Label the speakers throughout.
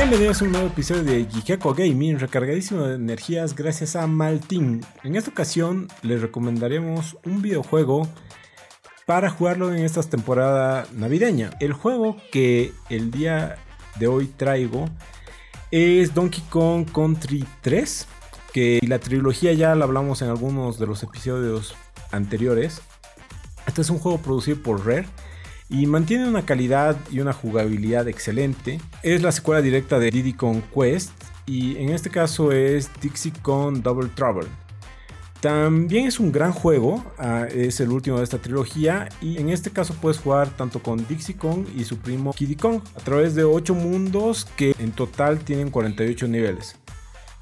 Speaker 1: Bienvenidos a un nuevo episodio de Gikeko Gaming, recargadísimo de energías gracias a Maltin. En esta ocasión les recomendaremos un videojuego para jugarlo en esta temporada navideña. El juego que el día de hoy traigo es Donkey Kong Country 3, que la trilogía ya la hablamos en algunos de los episodios anteriores. Este es un juego producido por Rare y mantiene una calidad y una jugabilidad excelente. Es la secuela directa de Diddy Kong Quest y en este caso es Dixie Kong Double Trouble. También es un gran juego, ah, es el último de esta trilogía y en este caso puedes jugar tanto con Dixie Kong y su primo Kiddy Kong a través de 8 mundos que en total tienen 48 niveles.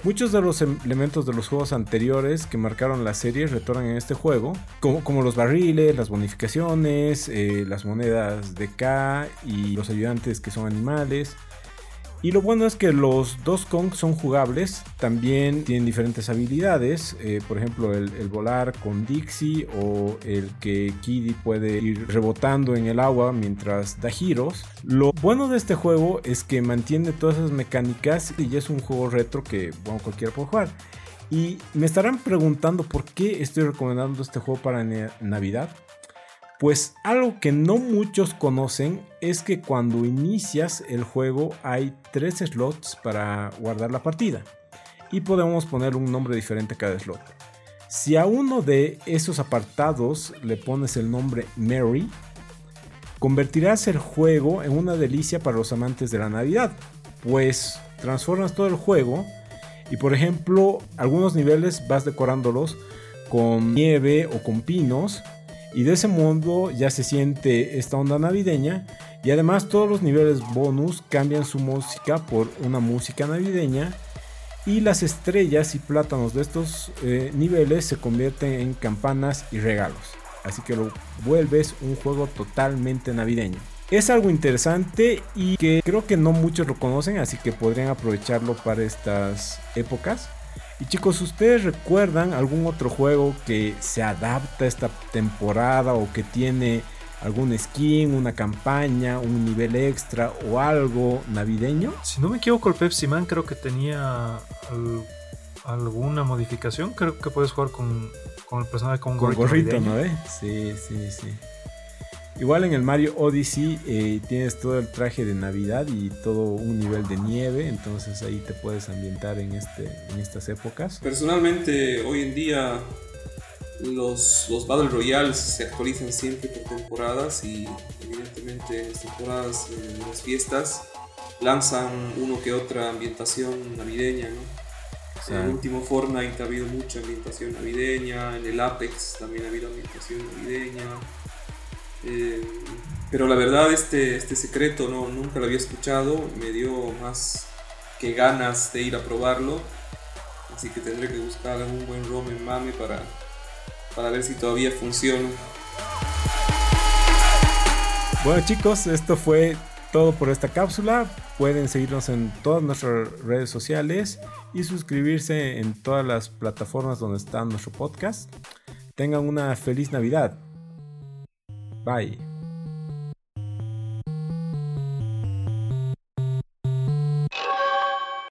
Speaker 1: Muchos de los em, elementos de los juegos anteriores que marcaron la serie retornan en este juego, como, los barriles, las bonificaciones, eh, las monedas de K y los ayudantes que son animales. Y lo bueno es que los dos Kong son jugables, también tienen diferentes habilidades, eh, por ejemplo el, volar con Dixie o el que Kiddy puede ir rebotando en el agua mientras da giros. Lo bueno de este juego es que mantiene todas esas mecánicas y es un juego retro que cualquiera puede jugar. Y me estarán preguntando por qué estoy recomendando este juego para Navidad. Pues algo que no muchos conocen es que cuando inicias el juego hay tres slots para guardar la partida y podemos poner un nombre diferente a cada slot. Si a uno de esos apartados le pones el nombre Mary, convertirás el juego en una delicia para los amantes de la Navidad, pues transformas todo el juego y por ejemplo algunos niveles vas decorándolos con nieve o con pinos y de ese modo ya se siente esta onda navideña y además todos los niveles bonus cambian su música por una música navideña y las estrellas y plátanos de estos eh, niveles se convierten en campanas y regalos. Así que lo vuelves un juego totalmente navideño. Es algo interesante y que creo que no muchos lo conocen, así que podrían aprovecharlo para estas épocas. Y chicos, ¿ustedes recuerdan algún otro juego que se adapta a esta temporada o que tiene algún skin, una campaña, un nivel extra o algo navideño?
Speaker 2: Si no me equivoco, el Pepsi Man creo que tenía alguna modificación. Creo que puedes jugar con, con el personaje con,
Speaker 1: con gorrito. ¿no? Eh? Sí, sí, sí. Igual en el Mario Odyssey eh, tienes todo el traje de Navidad y todo un nivel de nieve, entonces ahí te puedes ambientar en, este, en estas épocas.
Speaker 3: Personalmente, hoy en día los, los Battle Royales se actualizan siempre por temporadas y evidentemente en las temporadas, en las fiestas, lanzan uno que otra ambientación navideña, ¿no? En el último Fortnite ha habido mucha ambientación navideña, en el Apex también ha habido ambientación navideña. Eh, pero la verdad este, este secreto no, nunca lo había escuchado, me dio más que ganas de ir a probarlo. Así que tendré que buscar un buen ROM en MAME para, para ver si todavía funciona.
Speaker 1: Bueno chicos, esto fue todo por esta cápsula. Pueden seguirnos en todas nuestras redes sociales y suscribirse en todas las plataformas donde está nuestro podcast. Tengan una feliz Navidad. Bye.